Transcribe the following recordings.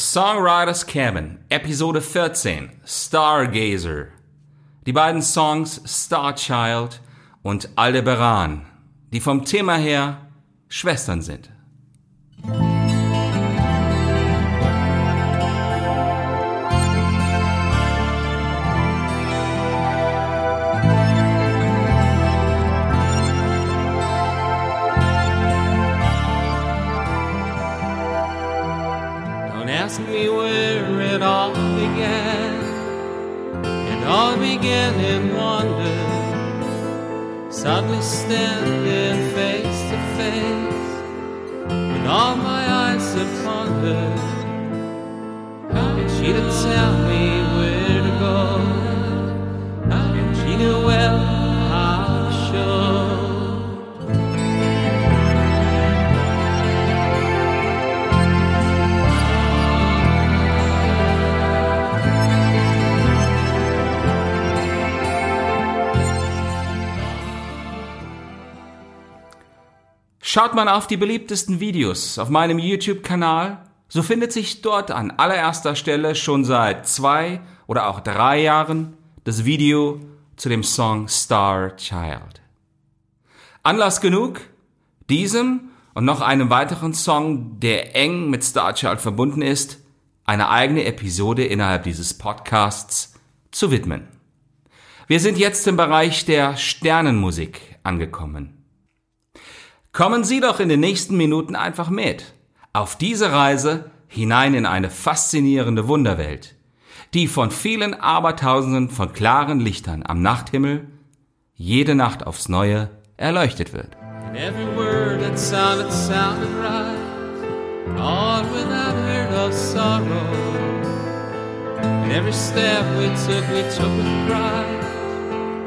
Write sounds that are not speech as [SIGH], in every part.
Songwriter's Cabin, Episode 14, Stargazer. Die beiden Songs Starchild und Aldebaran, die vom Thema her Schwestern sind. Began. It all began in wonder. Suddenly standing face to face with all my eyes upon her. And she did tell me Schaut man auf die beliebtesten Videos auf meinem YouTube-Kanal, so findet sich dort an allererster Stelle schon seit zwei oder auch drei Jahren das Video zu dem Song Star Child. Anlass genug, diesem und noch einem weiteren Song, der eng mit Star Child verbunden ist, eine eigene Episode innerhalb dieses Podcasts zu widmen. Wir sind jetzt im Bereich der Sternenmusik angekommen. Kommen Sie doch in den nächsten Minuten einfach mit. Auf diese Reise hinein in eine faszinierende Wunderwelt, die von vielen Abertausenden von klaren Lichtern am Nachthimmel jede Nacht aufs Neue erleuchtet wird.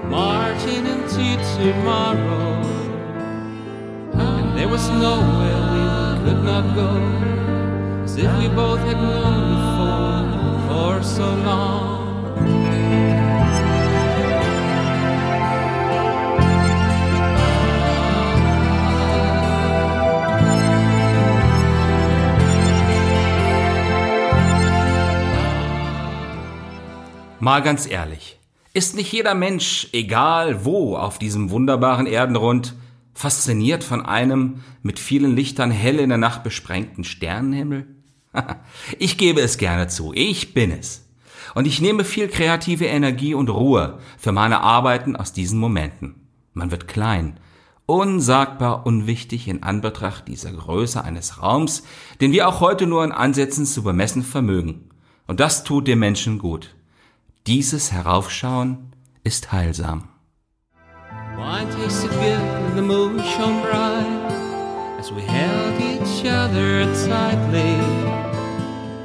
Marching into tomorrow. Was nowhere we could not go, as if we both had known before for so long. Mal ganz ehrlich, ist nicht jeder Mensch, egal wo auf diesem wunderbaren Erdenrund, fasziniert von einem mit vielen Lichtern hell in der Nacht besprengten Sternenhimmel? [LAUGHS] ich gebe es gerne zu, ich bin es. Und ich nehme viel kreative Energie und Ruhe für meine Arbeiten aus diesen Momenten. Man wird klein, unsagbar unwichtig in Anbetracht dieser Größe eines Raums, den wir auch heute nur in Ansätzen zu bemessen vermögen. Und das tut dem Menschen gut. Dieses Heraufschauen ist heilsam. Wine tasted good the moon shone bright as we held each other tightly.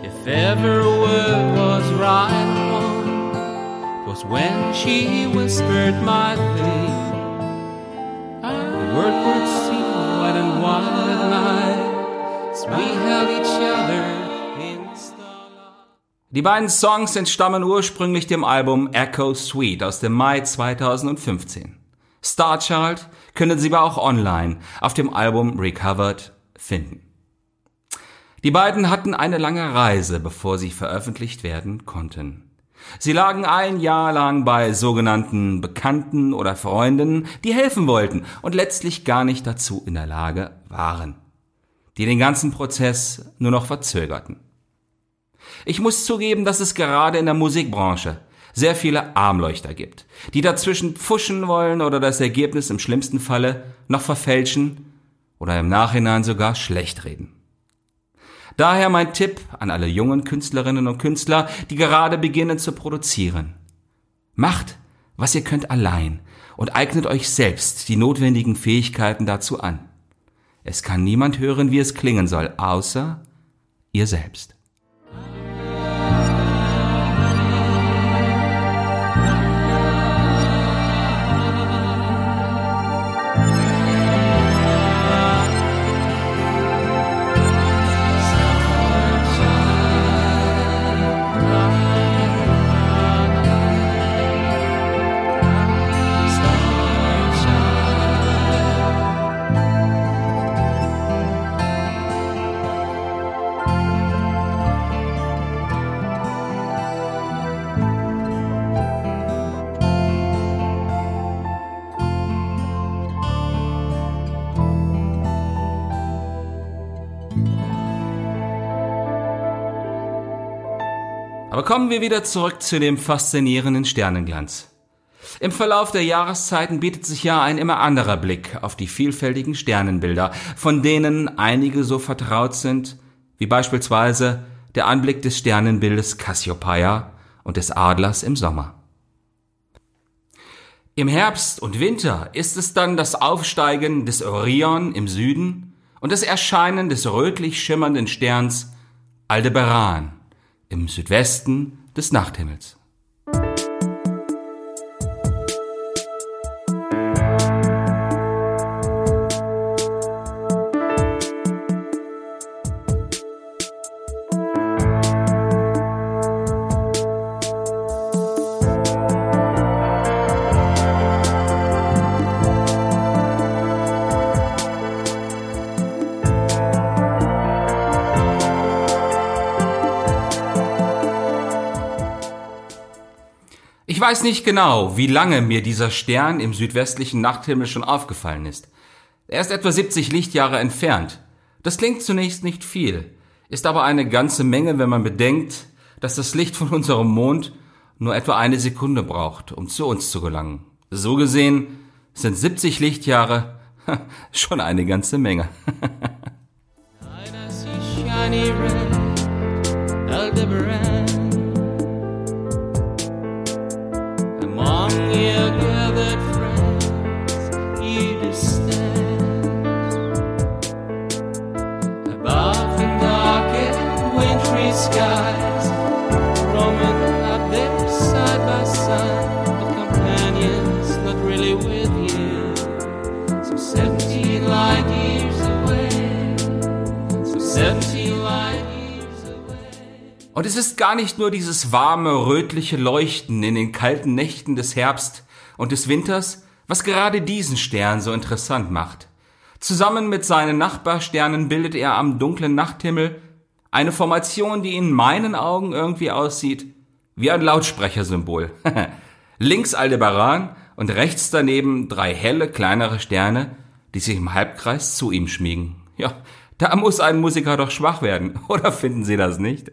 If ever a word was right 'twas 'Cause when she whispered my name, the word would seem white and wild at night as we held each other. Die beiden Songs entstammen ursprünglich dem Album Echo Sweet aus dem Mai 2015. Starchild können Sie aber auch online auf dem Album Recovered finden. Die beiden hatten eine lange Reise, bevor sie veröffentlicht werden konnten. Sie lagen ein Jahr lang bei sogenannten Bekannten oder Freunden, die helfen wollten und letztlich gar nicht dazu in der Lage waren, die den ganzen Prozess nur noch verzögerten. Ich muss zugeben, dass es gerade in der Musikbranche sehr viele Armleuchter gibt, die dazwischen pfuschen wollen oder das Ergebnis im schlimmsten Falle noch verfälschen oder im Nachhinein sogar schlecht reden. Daher mein Tipp an alle jungen Künstlerinnen und Künstler, die gerade beginnen zu produzieren. Macht, was ihr könnt allein und eignet euch selbst die notwendigen Fähigkeiten dazu an. Es kann niemand hören, wie es klingen soll, außer ihr selbst. Aber kommen wir wieder zurück zu dem faszinierenden Sternenglanz. Im Verlauf der Jahreszeiten bietet sich ja ein immer anderer Blick auf die vielfältigen Sternenbilder, von denen einige so vertraut sind, wie beispielsweise der Anblick des Sternenbildes Cassiopeia und des Adlers im Sommer. Im Herbst und Winter ist es dann das Aufsteigen des Orion im Süden und das Erscheinen des rötlich schimmernden Sterns Aldebaran im Südwesten des Nachthimmels. Weiß nicht genau, wie lange mir dieser Stern im südwestlichen Nachthimmel schon aufgefallen ist. Er ist etwa 70 Lichtjahre entfernt. Das klingt zunächst nicht viel, ist aber eine ganze Menge, wenn man bedenkt, dass das Licht von unserem Mond nur etwa eine Sekunde braucht, um zu uns zu gelangen. So gesehen sind 70 Lichtjahre [LAUGHS] schon eine ganze Menge. Und es ist gar nicht nur dieses warme, rötliche Leuchten in den kalten Nächten des Herbst und des Winters, was gerade diesen Stern so interessant macht. Zusammen mit seinen Nachbarsternen bildet er am dunklen Nachthimmel eine Formation, die in meinen Augen irgendwie aussieht wie ein Lautsprechersymbol. [LAUGHS] Links Aldebaran und rechts daneben drei helle, kleinere Sterne, die sich im Halbkreis zu ihm schmiegen. Ja, da muss ein Musiker doch schwach werden, [LAUGHS] oder finden Sie das nicht?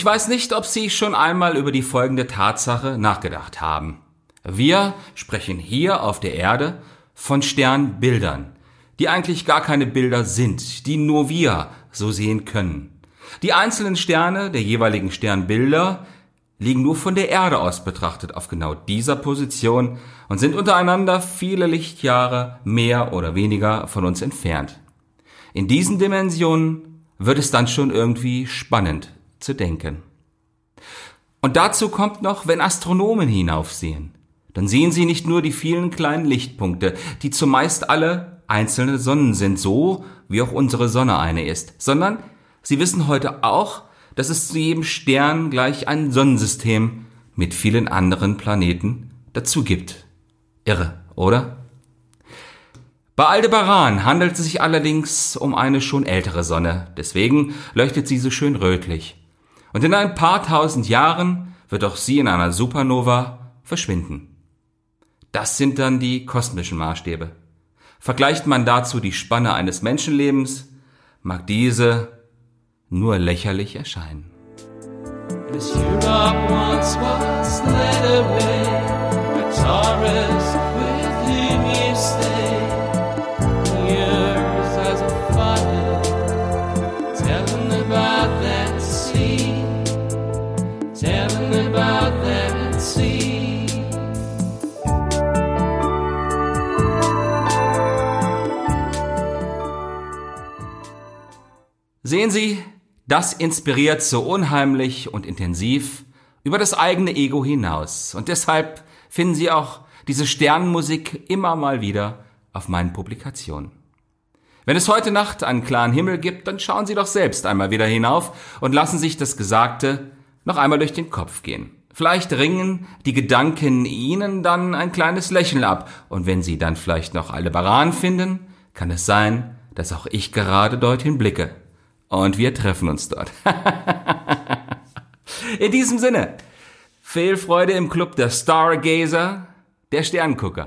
Ich weiß nicht, ob Sie schon einmal über die folgende Tatsache nachgedacht haben. Wir sprechen hier auf der Erde von Sternbildern, die eigentlich gar keine Bilder sind, die nur wir so sehen können. Die einzelnen Sterne der jeweiligen Sternbilder liegen nur von der Erde aus betrachtet auf genau dieser Position und sind untereinander viele Lichtjahre mehr oder weniger von uns entfernt. In diesen Dimensionen wird es dann schon irgendwie spannend zu denken. Und dazu kommt noch, wenn Astronomen hinaufsehen dann sehen Sie nicht nur die vielen kleinen Lichtpunkte, die zumeist alle einzelne Sonnen sind, so wie auch unsere Sonne eine ist, sondern Sie wissen heute auch, dass es zu jedem Stern gleich ein Sonnensystem mit vielen anderen Planeten dazu gibt. Irre, oder? Bei Aldebaran handelt es sich allerdings um eine schon ältere Sonne, deswegen leuchtet sie so schön rötlich. Und in ein paar tausend Jahren wird auch sie in einer Supernova verschwinden. Das sind dann die kosmischen Maßstäbe. Vergleicht man dazu die Spanne eines Menschenlebens, mag diese nur lächerlich erscheinen. As Europe once was led away Sehen Sie, das inspiriert so unheimlich und intensiv über das eigene Ego hinaus. Und deshalb finden Sie auch diese Sternenmusik immer mal wieder auf meinen Publikationen. Wenn es heute Nacht einen klaren Himmel gibt, dann schauen Sie doch selbst einmal wieder hinauf und lassen sich das Gesagte noch einmal durch den Kopf gehen. Vielleicht ringen die Gedanken Ihnen dann ein kleines Lächeln ab, und wenn Sie dann vielleicht noch alle Baran finden, kann es sein, dass auch ich gerade dorthin blicke und wir treffen uns dort. [LAUGHS] In diesem Sinne, viel Freude im Club der Stargazer, der Sterngucker.